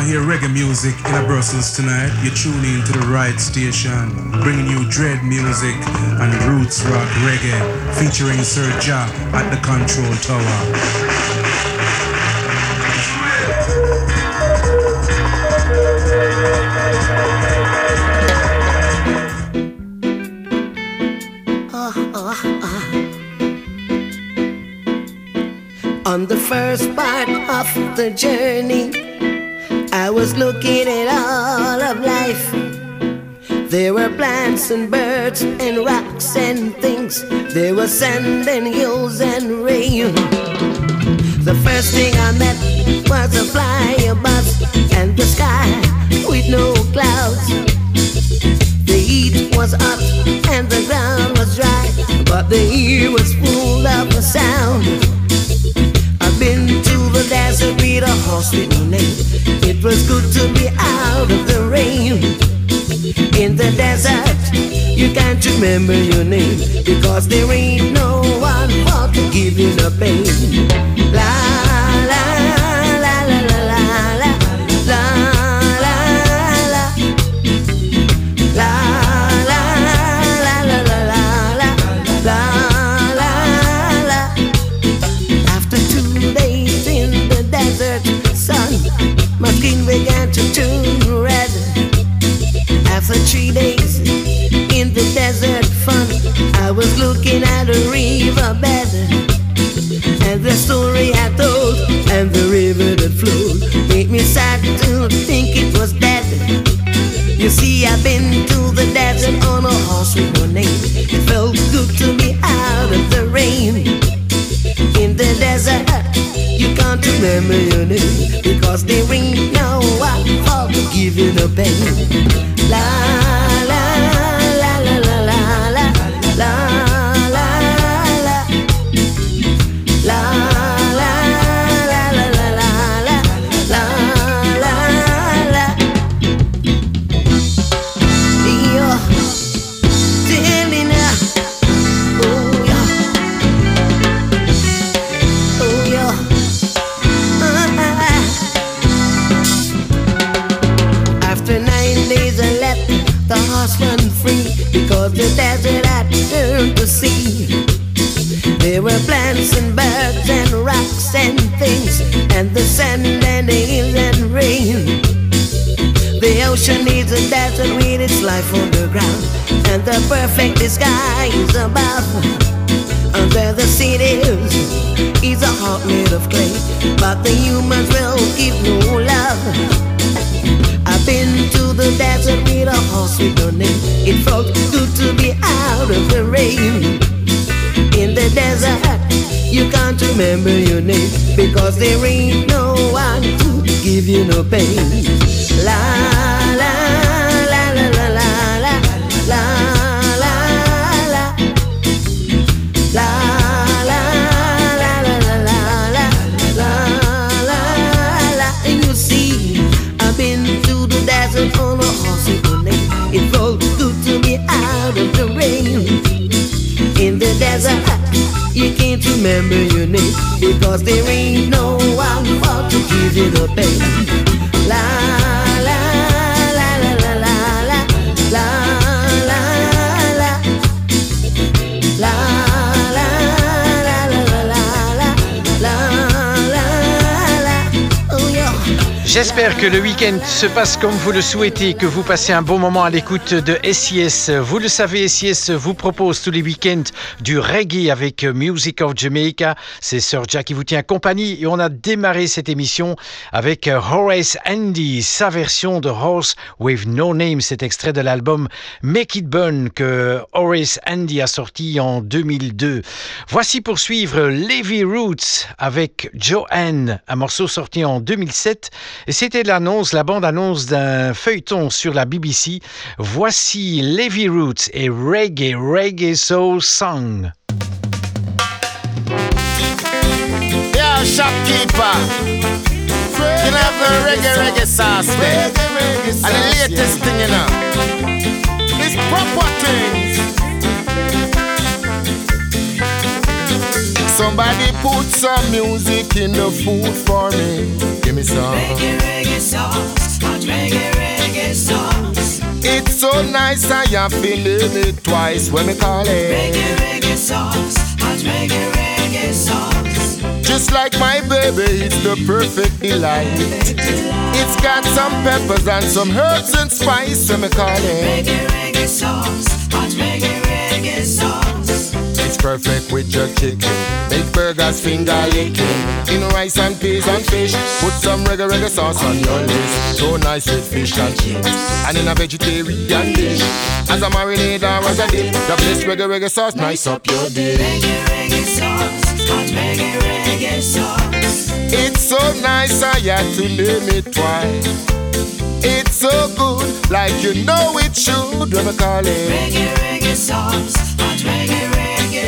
want to hear reggae music in a Brussels tonight, you're tuning into the right station, bringing you dread music and roots rock reggae, featuring Sir Ja at the control tower. On the first part of the journey, and birds and rocks and things. There was sand and hills and rain. The first thing I met was a flying bus and the sky with no clouds. The heat was hot and the ground was dry, but the air was full of sound. I've been to the desert with a horse with no name. It was good to be out of the rain. In the desert, can't remember your name because there ain't no one for to give you the pain. Remember your name because there ain't no one to give you the pain. J'espère que le week-end se passe comme vous le souhaitez, que vous passez un bon moment à l'écoute de SIS. Vous le savez, SIS vous propose tous les week-ends du reggae avec Music of Jamaica. C'est Sir Jack qui vous tient compagnie et on a démarré cette émission avec Horace Andy, sa version de Horse with No Name, cet extrait de l'album Make It Burn que Horace Andy a sorti en 2002. Voici pour suivre Levy Roots avec Joanne, un morceau sorti en 2007 et c'était l'annonce, la bande-annonce d'un feuilleton sur la BBC. Voici Levy Roots et Reggae, Reggae Soul Song. Yo, shopkeeper. You know, have the reggae reggae sauce there. And the latest thing, you know. It's proper things. Somebody put some music in the food for me. Give me some. Reggae, reggae sauce. Hot reggae, reggae sauce. It's so nice I have to name it twice when me call it. Reggae, reggae sauce. Hot reggae, reggae sauce. Just like my baby, it's the perfect delight. It's got some peppers and some herbs and spice, so me call it. Reggae, reggae sauce. Hot reggae, reggae sauce. It's perfect with your chicken. Make burgers finger licking. In rice and peas and fish. Put some reggae reggae sauce on your list. So nice with fish and chips. And in a vegetarian dish. As a marinade or as a dip. The best reggae reggae sauce nice up your dish. Reggae, reggae sauce. Hot reggae, reggae sauce. It's so nice I had to name it twice. It's so good, like you know it should. When I call it. Reggae, reggae sauce. Hot reggae, reggae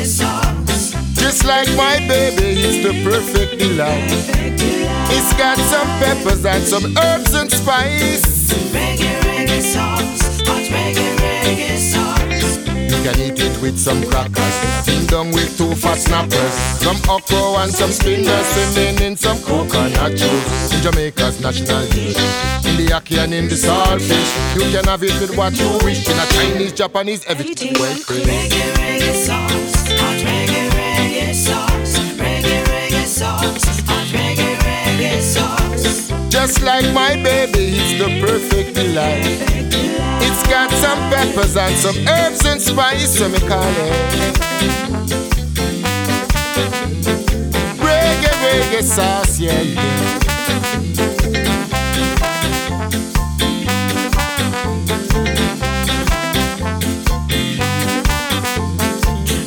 sauce. Just like my baby, it's the perfect delight. It's got some peppers and some herbs and spice. Reggae, reggae sauce. Hot reggae, reggae sauce. You can eat it with some crackers, ding dong with two fat snappers, some okra and some spinners, swimming in some coconut juice. In Jamaica's national dish, in the ackee and in the saltfish, you can have it with what you wish. In a Chinese, Japanese, everything well. Reggae, reggae sauce. Just like my baby, it's the perfect delight. It's got some peppers and some herbs and spice, so me call it. Reggae, reggae sauce, yeah, yeah.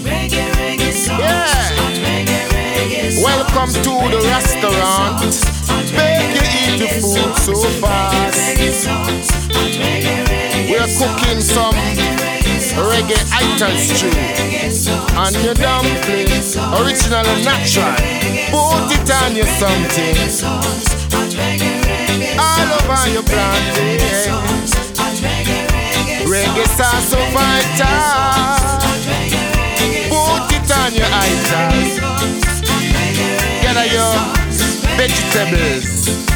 Reggae, reggae sauce. Yeah. Hot reggae, reggae sauce. Welcome to the restaurant. Food so fast. We're cooking some reggae ital stew and your dumpling, original and natural. Put it on your something, all over your plantain. Reggae sauce so vital. Put it on your ital. Get your vegetables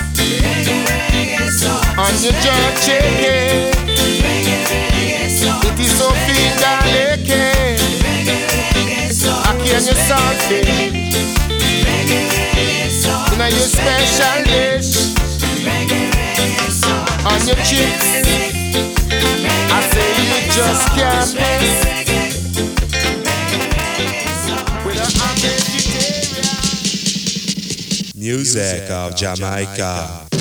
on your jerk chicken. It is so licking. Ackee on your saltfish. In your special dish. On your chips. I say you just can't miss. Music of Jamaica.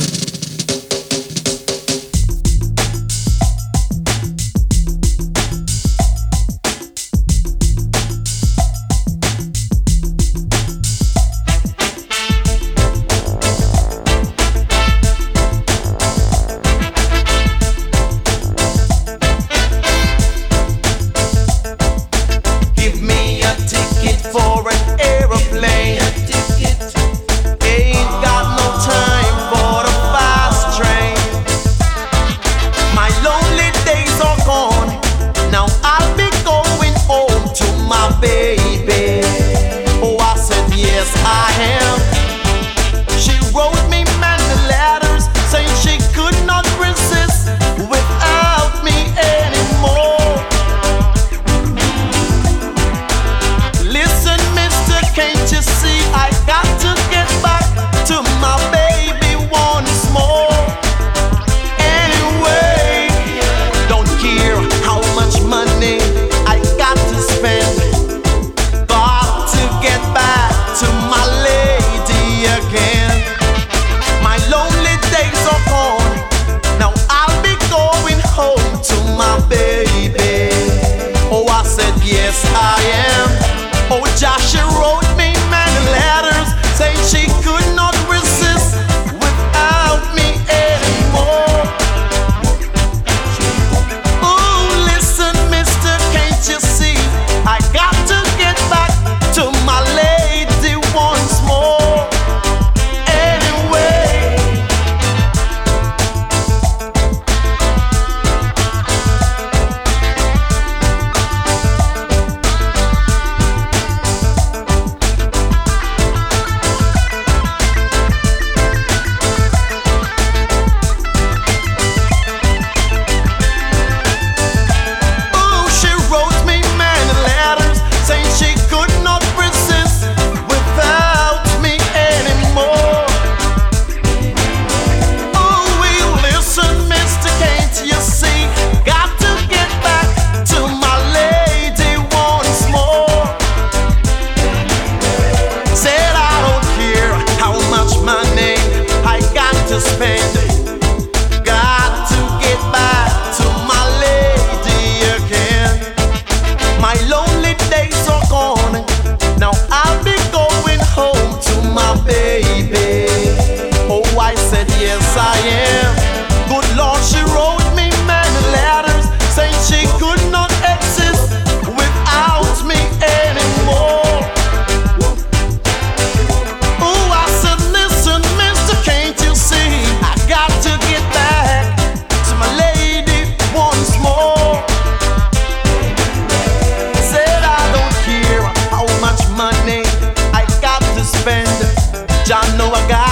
I got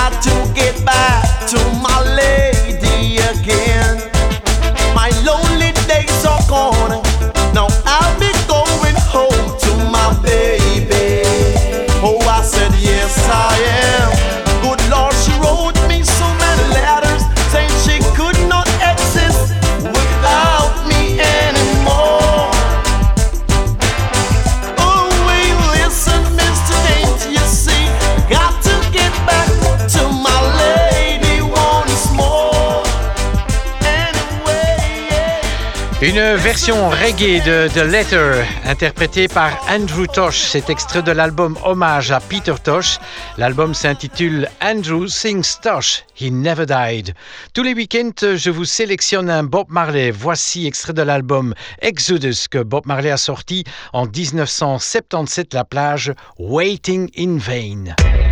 version reggae de The Letter, interprétée par Andrew Tosh. C'est extrait de l'album Hommage à Peter Tosh. L'album s'intitule Andrew Sings Tosh, He Never Died. Tous les week-ends, je vous sélectionne un Bob Marley. Voici extrait de l'album Exodus que Bob Marley a sorti en 1977, la plage Waiting in Vain.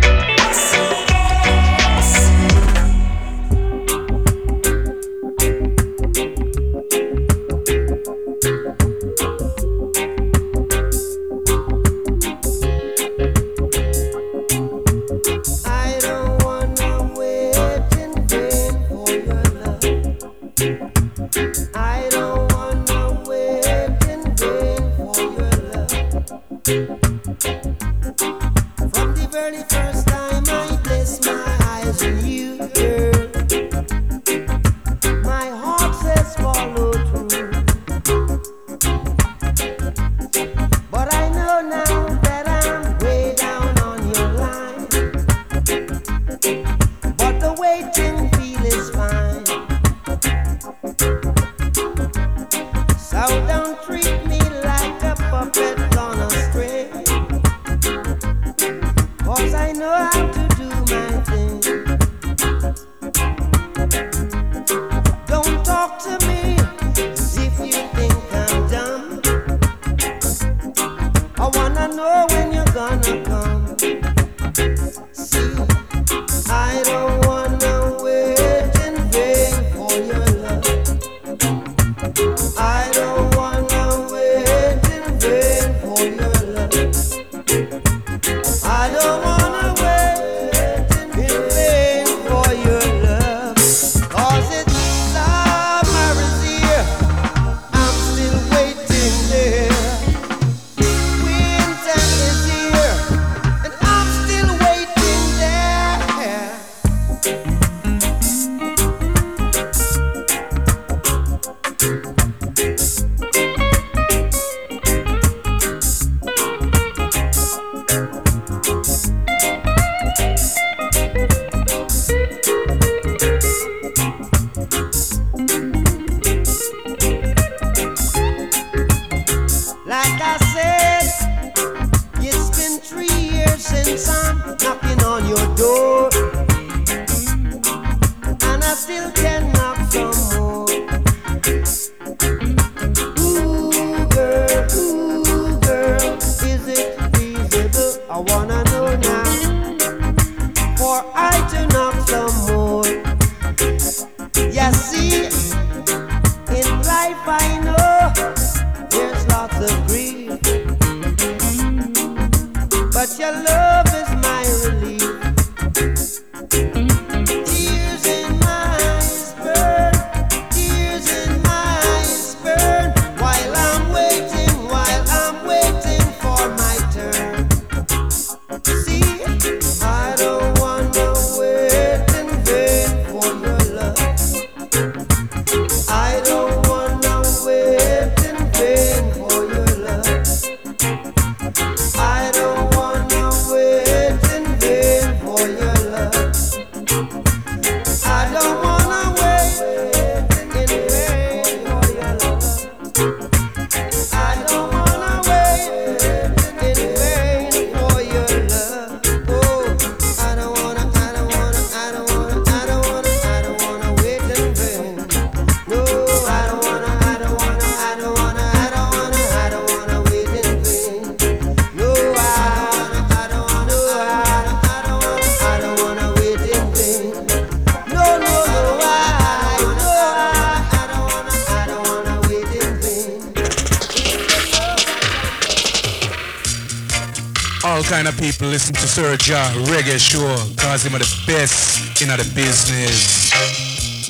Jah Reggae Show, cause him are the best in the business.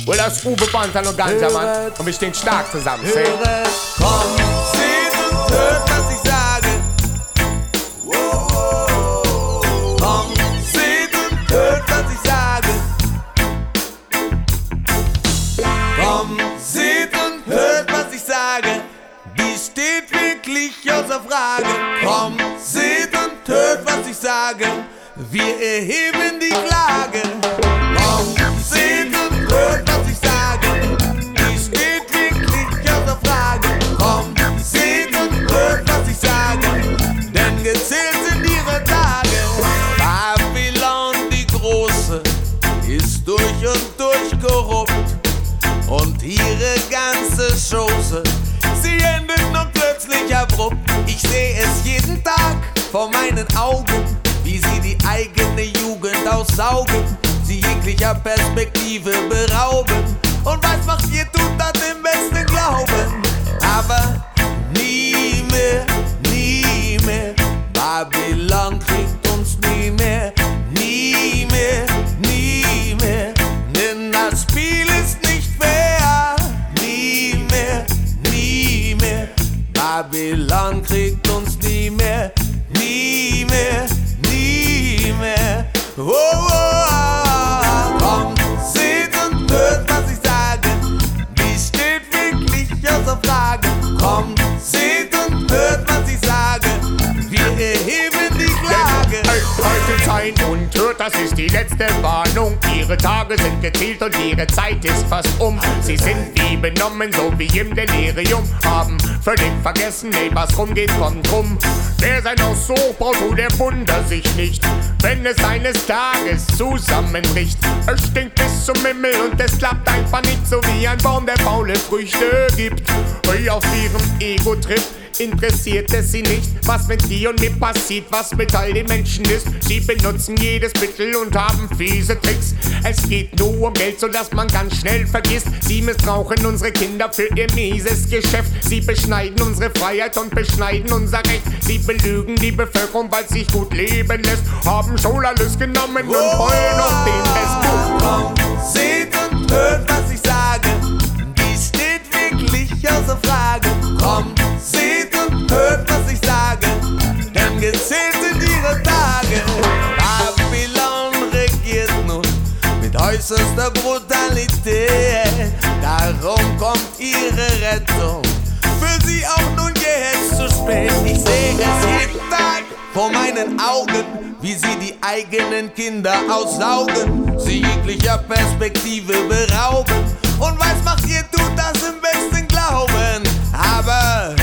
Well, das Uwe Banton no Ganja, man. Und wir stehen stark zusammen. Say. Komm, gerubbelt und ihre ganze Schoße, sie endet nun plötzlich abrupt. Ich sehe es jeden Tag vor meinen Augen, wie sie die eigene Jugend aussaugen, sie jeglicher Perspektive berauben. Und was macht ihr, tut das im besten Glauben. Aber nie mehr, nie mehr, Babylon kriegt sein und hört, das ist die letzte Warnung. Ihre Tage sind gezählt und ihre Zeit ist fast um. Sie sind wie benommen, so wie im Delirium. Haben völlig vergessen, nee, was rumgeht, kommt rum. Wer sein Haus so baut, tut der Wunder sich nicht. Wenn es eines Tages zusammenbricht. Es stinkt bis zum Himmel und es klappt einfach nicht, so wie ein Baum, der faule Früchte gibt. Hey, auf ihrem Ego-Trip interessiert es sie nicht, was mit dir und mir passiert, was mit all den Menschen ist. Sie benutzen jedes Mittel und haben fiese Tricks. Es geht nur um Geld, so dass man ganz schnell vergisst. Sie missbrauchen unsere Kinder für ihr mieses Geschäft. Sie beschneiden unsere Freiheit und beschneiden unser Recht. Sie belügen die Bevölkerung, weil sich gut leben lässt. Haben schon alles genommen und heulen auf den Besten. Kommt, seht und hört, was ich sage. Die steht wirklich außer Frage. Kommt, seht hört, was ich sage. Denn gezählt sind ihre Tage. Babylon regiert nun mit äußerster Brutalität. Darum kommt ihre Rettung. Für sie auch nun jetzt zu spät. Ich sehe es jeden Tag vor meinen Augen, wie sie die eigenen Kinder aussaugen, sie jeglicher Perspektive berauben. Und was macht ihr, tut das im besten Glauben. Aber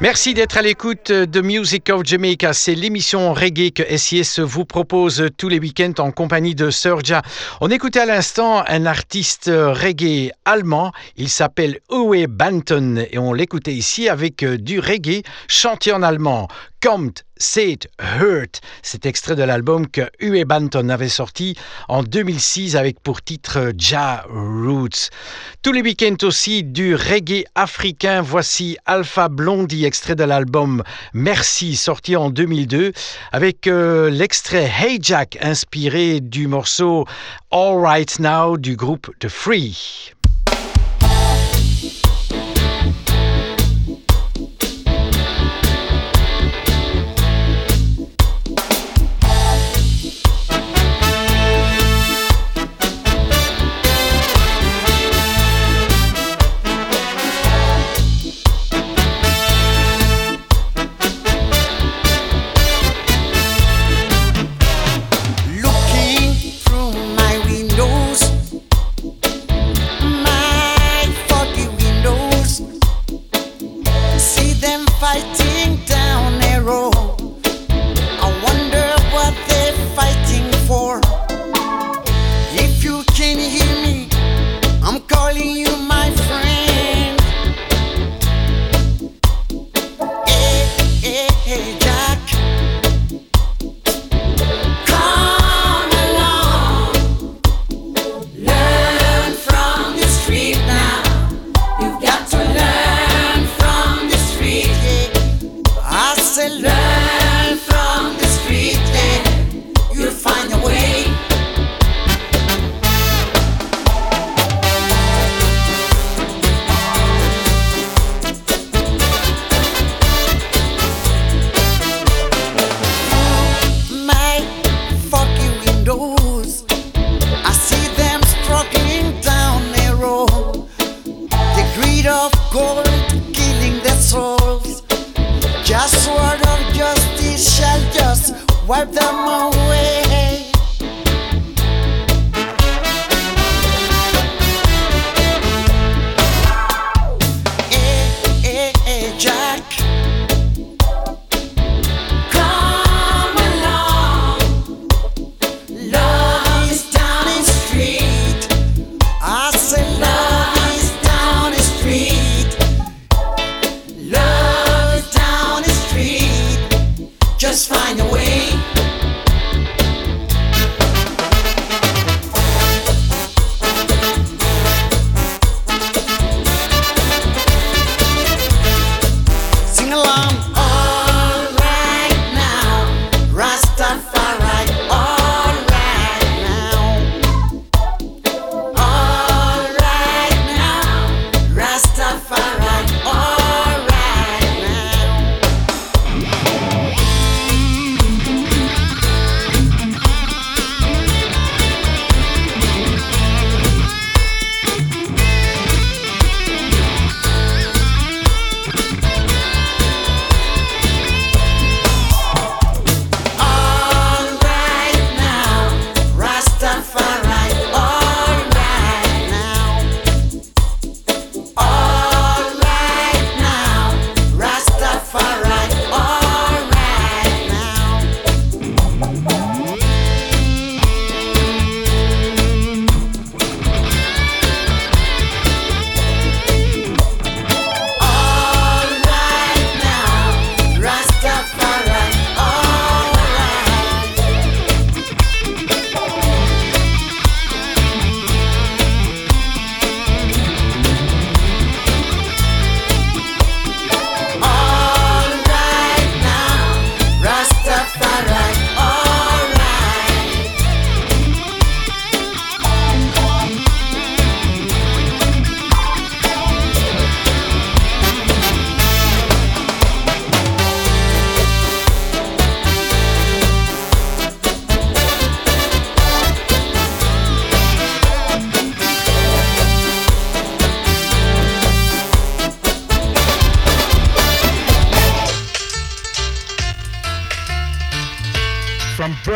Merci d'être à l'écoute de Music of Jamaica. C'est l'émission reggae que SIS vous propose tous les week-ends en compagnie de Serja. On écoutait à l'instant un artiste reggae allemand. Il s'appelle Uwe Banton et on l'écoutait ici avec du reggae chanté en allemand. Kommt, Seht, Hurt. C'est extrait de l'album que Uwe Banton avait sorti en 2006 avec pour titre Ja Roots. Tous les week-ends aussi du reggae africain. Voici Alpha Blondie, extrait de l'album Merci, sorti en 2002, avec euh, l'extrait Hey Jack, inspiré du morceau All Right Now du groupe The Free.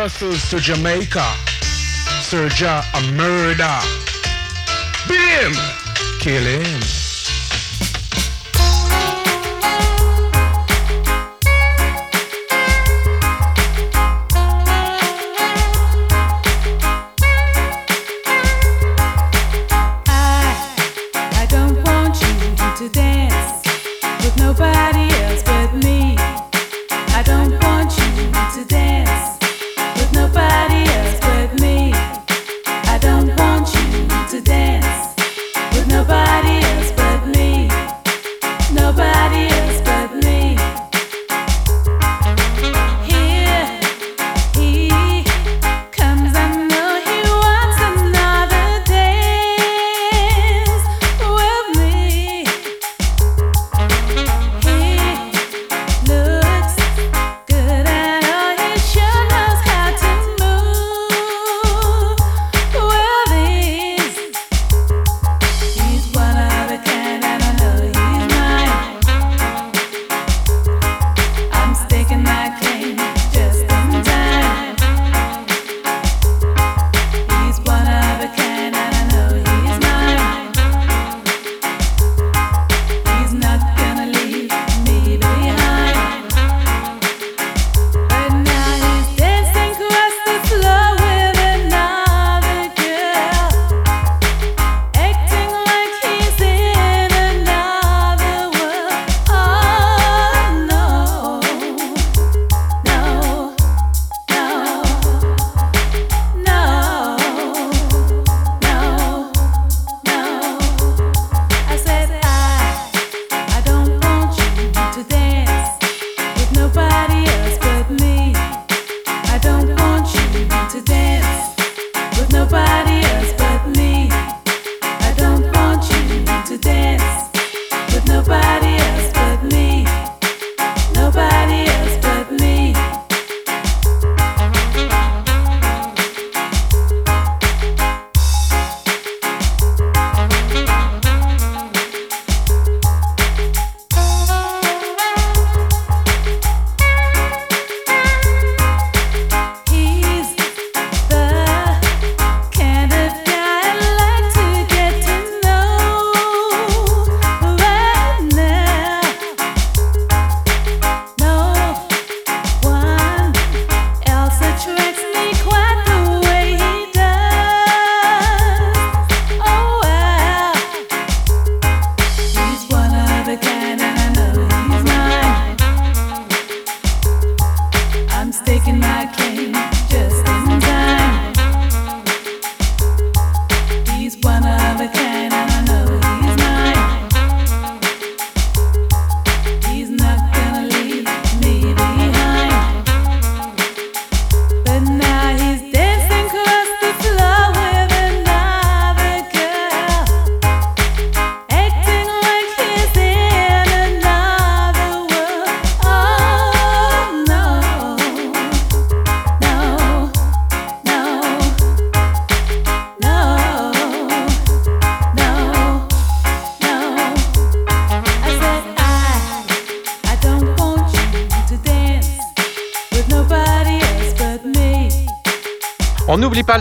Brussels to Jamaica. Sirja a murder. Beat him. Kill him.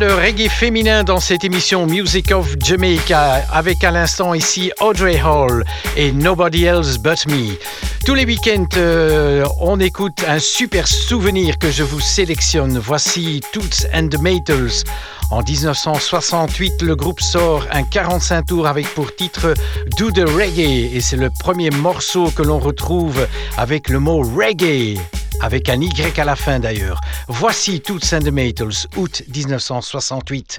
Le reggae féminin dans cette émission Music of Jamaica avec à l'instant ici Audrey Hall et Nobody Else But Me. Tous les week-ends, euh, on écoute un super souvenir que je vous sélectionne. Voici Toots and the Maytals. En 1968, le groupe sort un 45 tours avec pour titre Do the Reggae et c'est le premier morceau que l'on retrouve avec le mot reggae avec un Y à la fin d'ailleurs. Voici Toots and the Maytals, août 1968.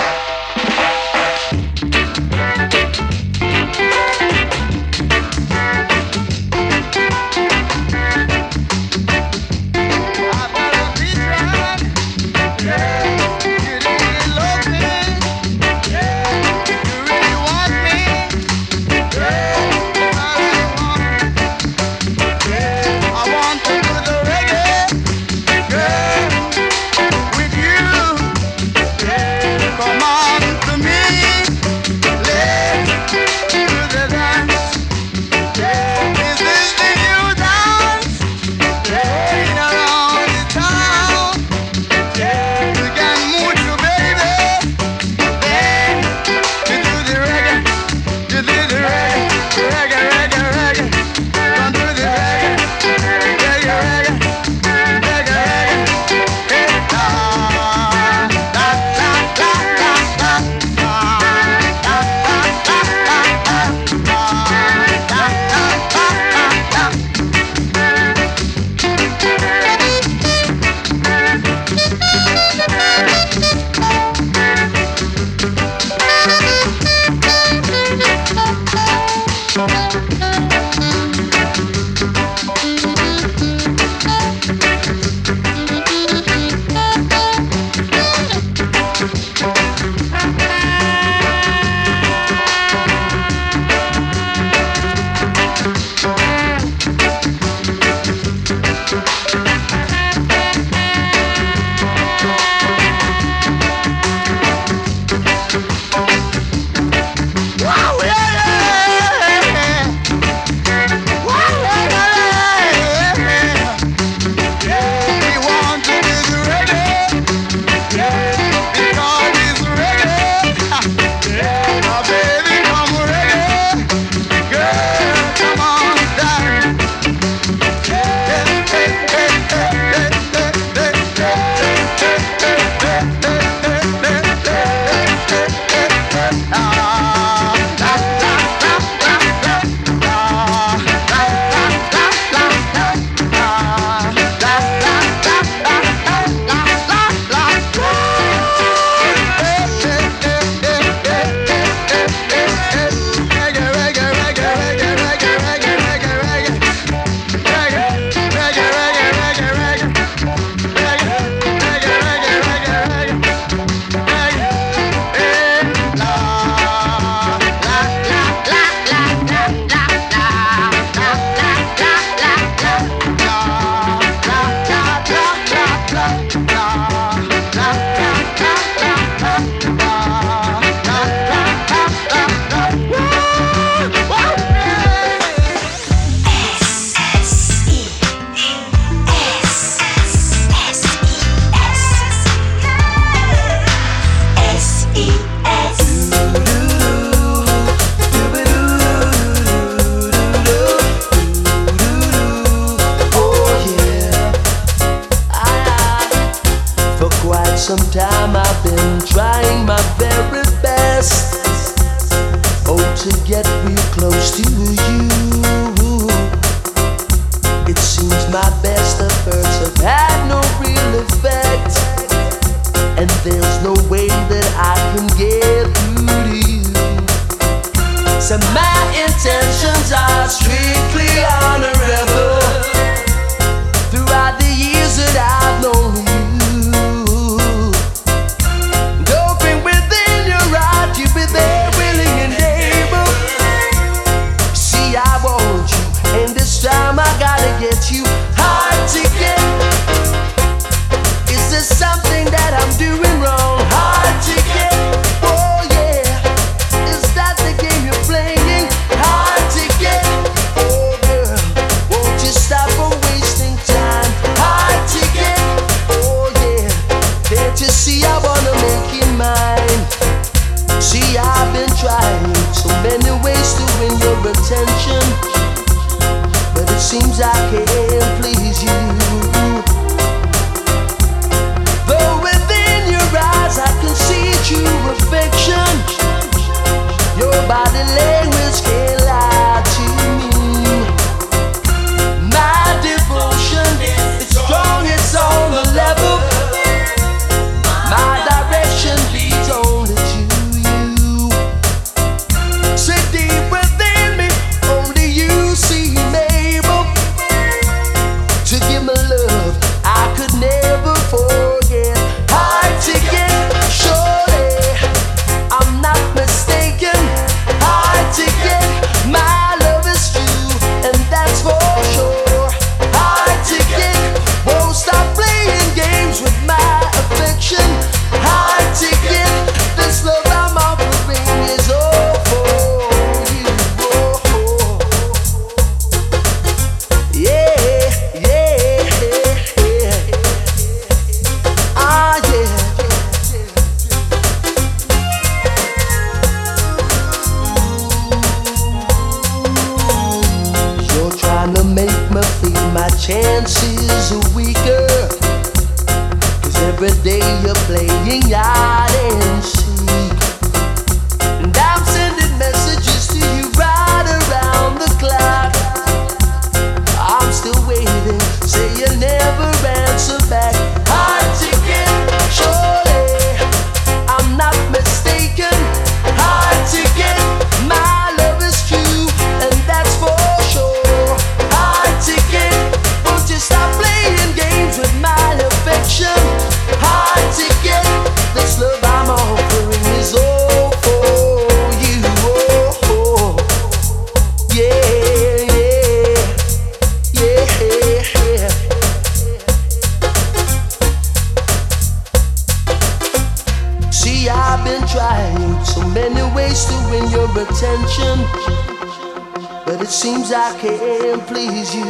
I can't please you.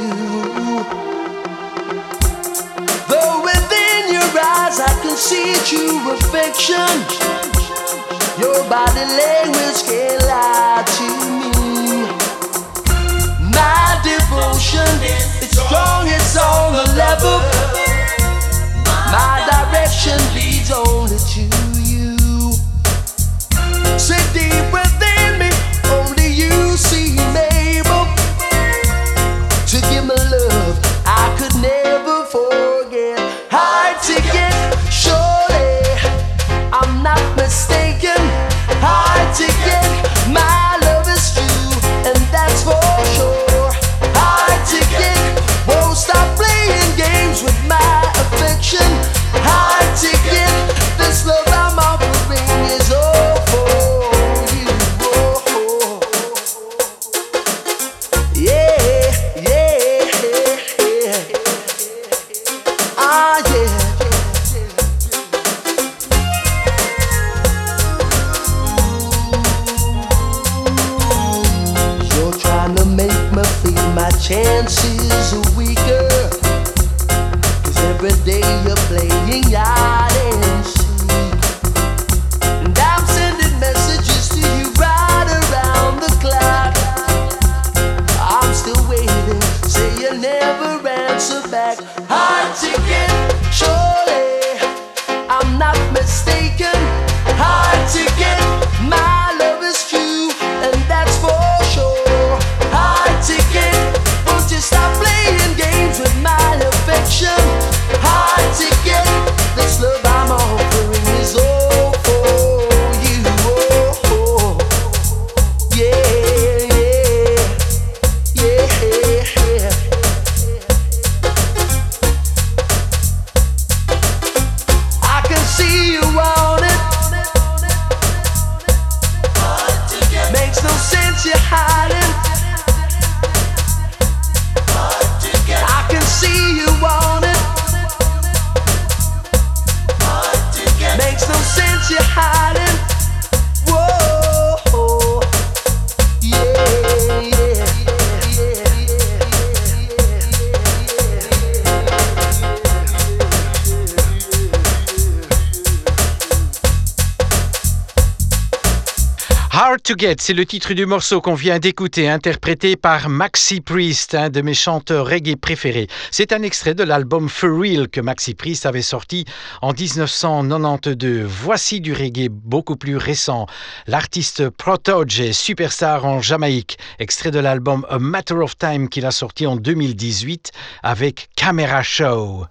Though within your eyes I can see true affection, your body language can't lie to me. My devotion is strong, it's on the level. My direction leads only to you. Sit deep to Get, c'est le titre du morceau qu'on vient d'écouter, interprété par Maxi Priest, un de mes chanteurs reggae préférés. C'est un extrait de l'album For Real que Maxi Priest avait sorti en 1992. Voici du reggae beaucoup plus récent. L'artiste Protoge, superstar en Jamaïque, extrait de l'album A Matter of Time qu'il a sorti en 2018 avec Camera Show.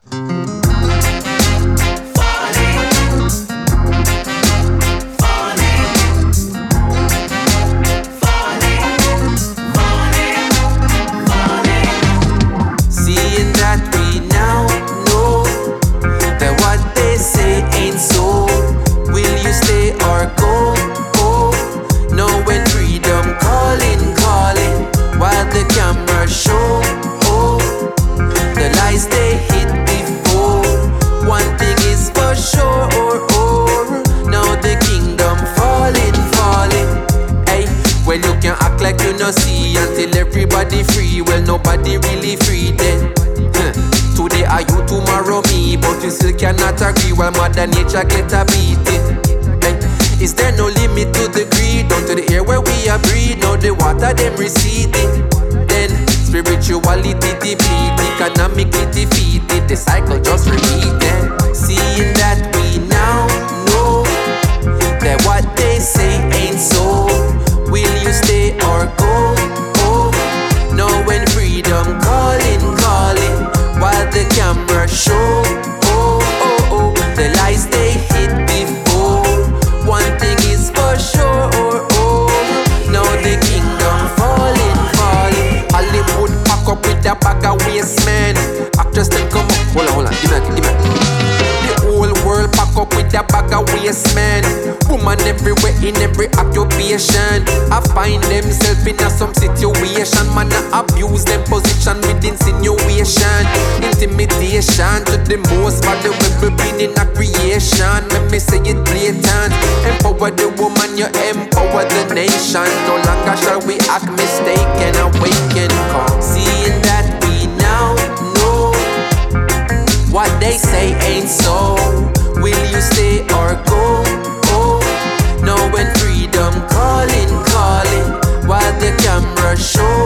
nobody really free then. Today are you, tomorrow me, but you still cannot agree while Mother Nature get a beating. Is there no limit to the greed? Down to the air where we are breathe, now the water them receding. Then spirituality depleted, economically defeated, the cycle just repeated. Seeing that we now know that what they say ain't so. Will you stay or go? Hold on, hold on, give me give me. The whole world pack up with a bag of waste, man. Woman everywhere in every occupation. I find themself in a some situation. Man, I abuse them position with insinuation. Intimidation to the most for the people being in a creation. Let me say it blatant. Empower the woman, you empower the nation. No longer shall we act mistaken. Awaken. Seeing that what they say ain't so. Will you stay or go? Oh, no, when freedom calling, calling, while the camera show.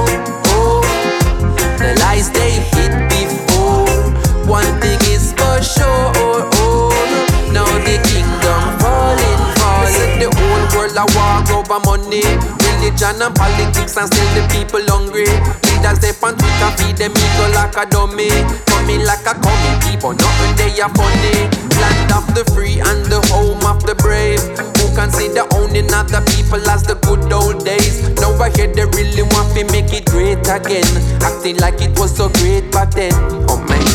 Religion and politics, and still the people hungry. Leaders they on Twitter feed them ego like a dummy, coming like a committee, but nothing they are funny. Land of the free and the home of the brave. Who consider owning other people as the good old days? Now I hear they really want to make it great again, acting like it was so great back then. Oh man.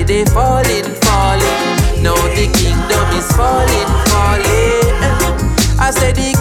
Say they falling, falling. Now the kingdom is falling, falling. I say the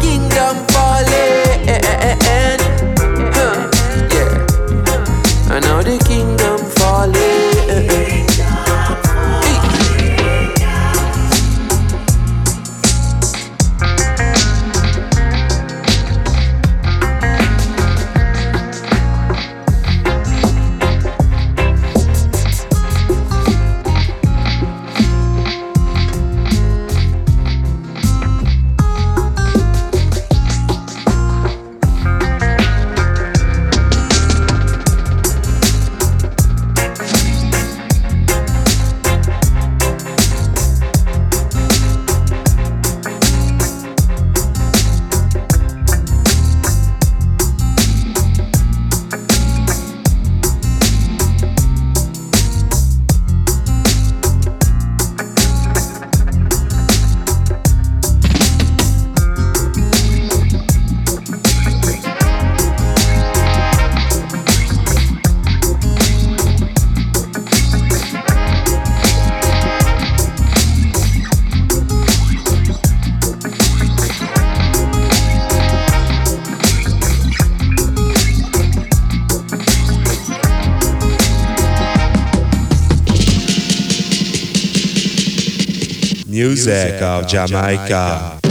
Music of Jamaica.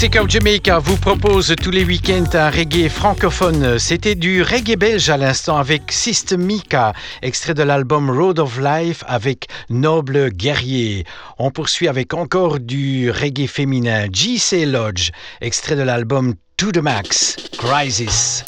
Music of Jamaica vous propose tous les week-ends un reggae francophone. C'était du reggae belge à l'instant avec Systemica, extrait de l'album Road of Life avec Noble Guerrier. On poursuit avec encore du reggae féminin, G.C. Lodge, extrait de l'album To the Max, Crisis.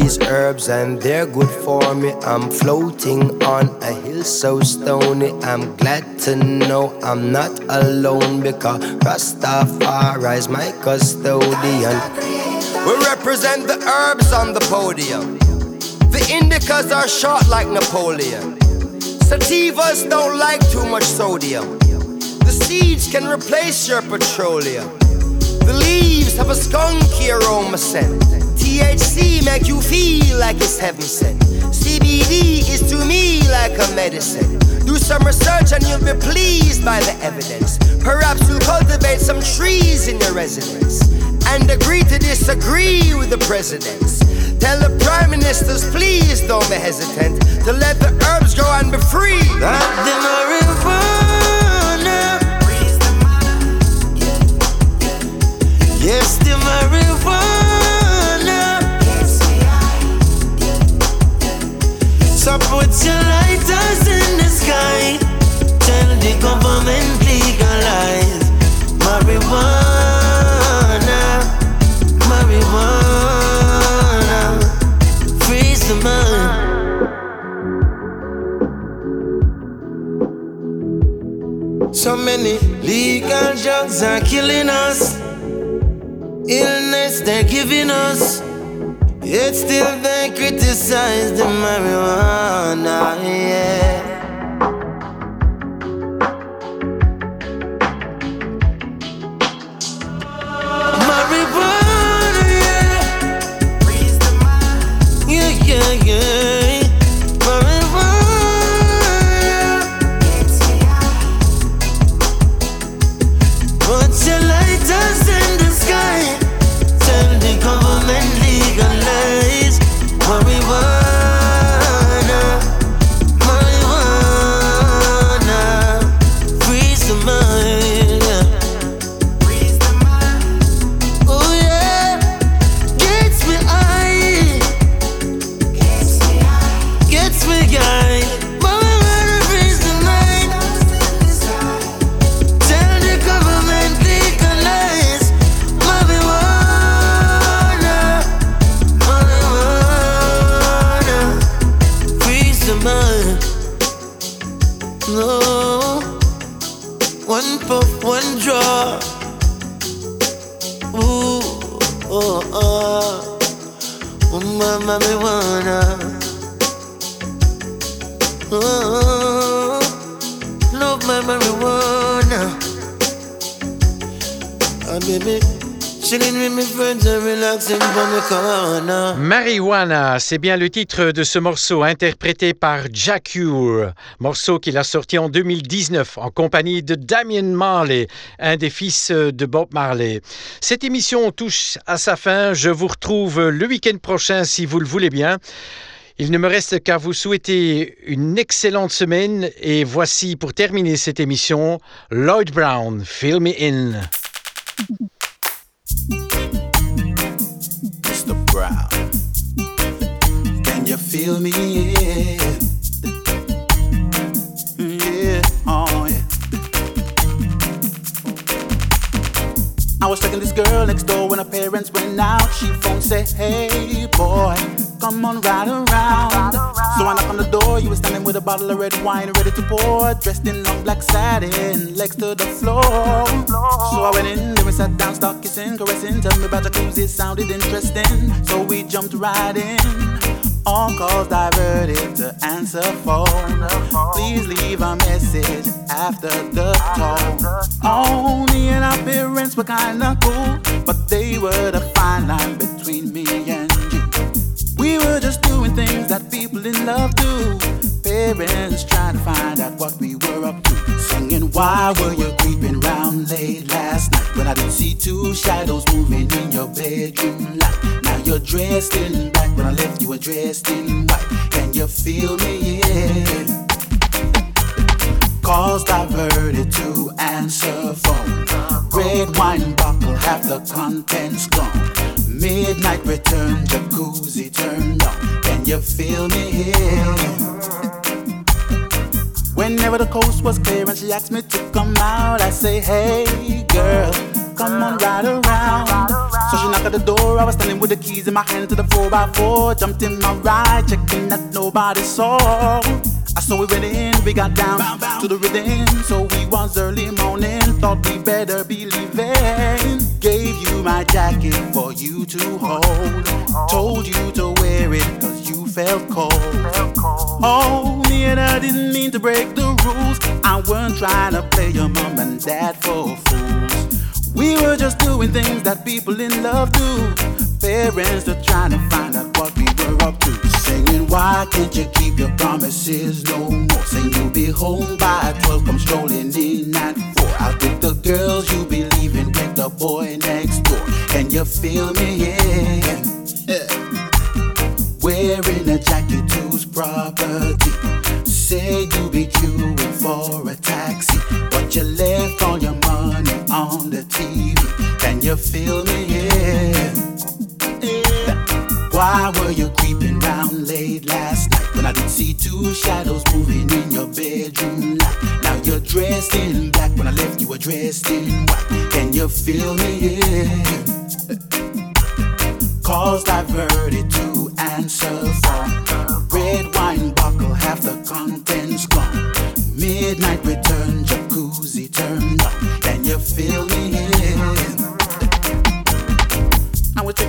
These herbs and they're good for me. I'm floating on a hill so stony. I'm glad to know I'm not alone because Rastafari is my custodian. We represent the herbs on the podium. The indicas are short like Napoleon. Sativas don't like too much sodium. The seeds can replace your petroleum. The leaves have a skunky aroma scent. THC make you feel like it's heaven sent. CBD is to me like a medicine. Do some research and you'll be pleased by the evidence. Perhaps you'll cultivate some trees in your residence and agree to disagree with the presidents. Tell the prime ministers, please don't be hesitant to let the herbs go and be free. That the marijuana. Yes, the marijuana. So put your lighters in the sky. Tell the government legalize marijuana. Marijuana. Freeze the mind. So many legal drugs are killing us. Illness they're giving us. Yet still they criticize Marijuana, c'est bien le titre de ce morceau interprété par Jack Ure, morceau qu'il a sorti en 2019 en compagnie de Damien Marley, un des fils de Bob Marley. Cette émission touche à sa fin, je vous retrouve le week-end prochain si vous le voulez bien. Il ne me reste qu'à vous souhaiter une excellente semaine et voici pour terminer cette émission Lloyd Brown, Fill Me In. Brown. Feel me? Yeah, oh yeah. I was checking this girl next door when her parents went out. She phone said, Hey boy, come on ride around. So I knocked on the door. You were standing with a bottle of red wine ready to pour, dressed in long black satin, legs to the floor. So I went in, then we sat down, start kissing, caressing. Tell me about it sounded interesting. So we jumped right in. All calls diverted to answer phone. Please leave a message after the tone. Only in appearance were kinda cool, but they were the fine line between me and you. We were just doing things that people in love do. Parents trying to find out what we were up to. Singing Why were you creeping round late last night when I didn't see two shadows moving in your bedroom light? You're dressed in black when I left you were dressed in white. Can you feel me? Yeah. Calls diverted to answer phone. Red wine bottle, half the contents gone. Midnight return, jacuzzi turned on. Can you feel me here? Whenever the coast was clear and she asked me to come out, I say, Hey girl, come on right around. So she knocked at the door, I was standing with the keys in my hand to the 4x4. Jumped in my ride, checking that nobody saw. I saw we went in, we got down to the rhythm. So we was early morning, thought we better be leaving. Gave you my jacket for you to hold. Told you to wear it cause you felt cold. Oh, me and I didn't mean to break the rules. I weren't trying to play your mom and dad for fools. We were just doing things that people in love do. Parents are trying to find out what we were up to. Singing, why can't you keep your promises no more? Saying you'll be home by 12, come strolling in at 4. Out with the girls you be leaving with the boy next door. Can you feel me? Yeah. yeah. Wearing a jacket whose property. Say you be queuing for a taxi, but you left on your you feel me? Yeah. Why were you creeping round late last night when I didn't see two shadows moving in your bedroom light? Now you're dressed in black when I left you were dressed in white. Can you feel me? Yeah. Calls diverted to answer phone. Red wine bottle, half the contents gone. Midnight return,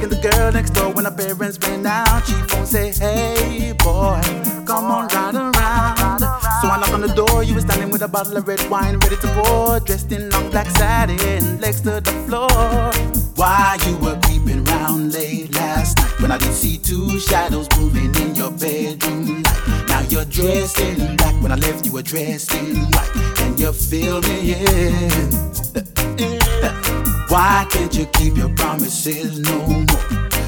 I the girl next door when her parents went out. She phone say, Hey boy, come on right around. So I knock on the door, you were standing with a bottle of red wine ready to pour, dressed in long black satin, legs to the floor. Why you were creeping round late last night when I didn't see two shadows moving in your bedroom light? Now you're dressed in black when I left you were dressed in white. Can you feel me? Yeah. Why can't you keep your promises no more?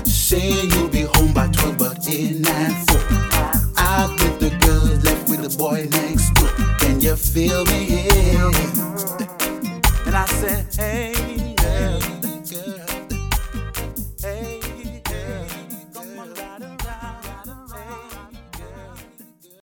Saying you'll be home by 12, but in at 4. Out with the girls, left with the boy next door. Can you feel me? And I said, hey.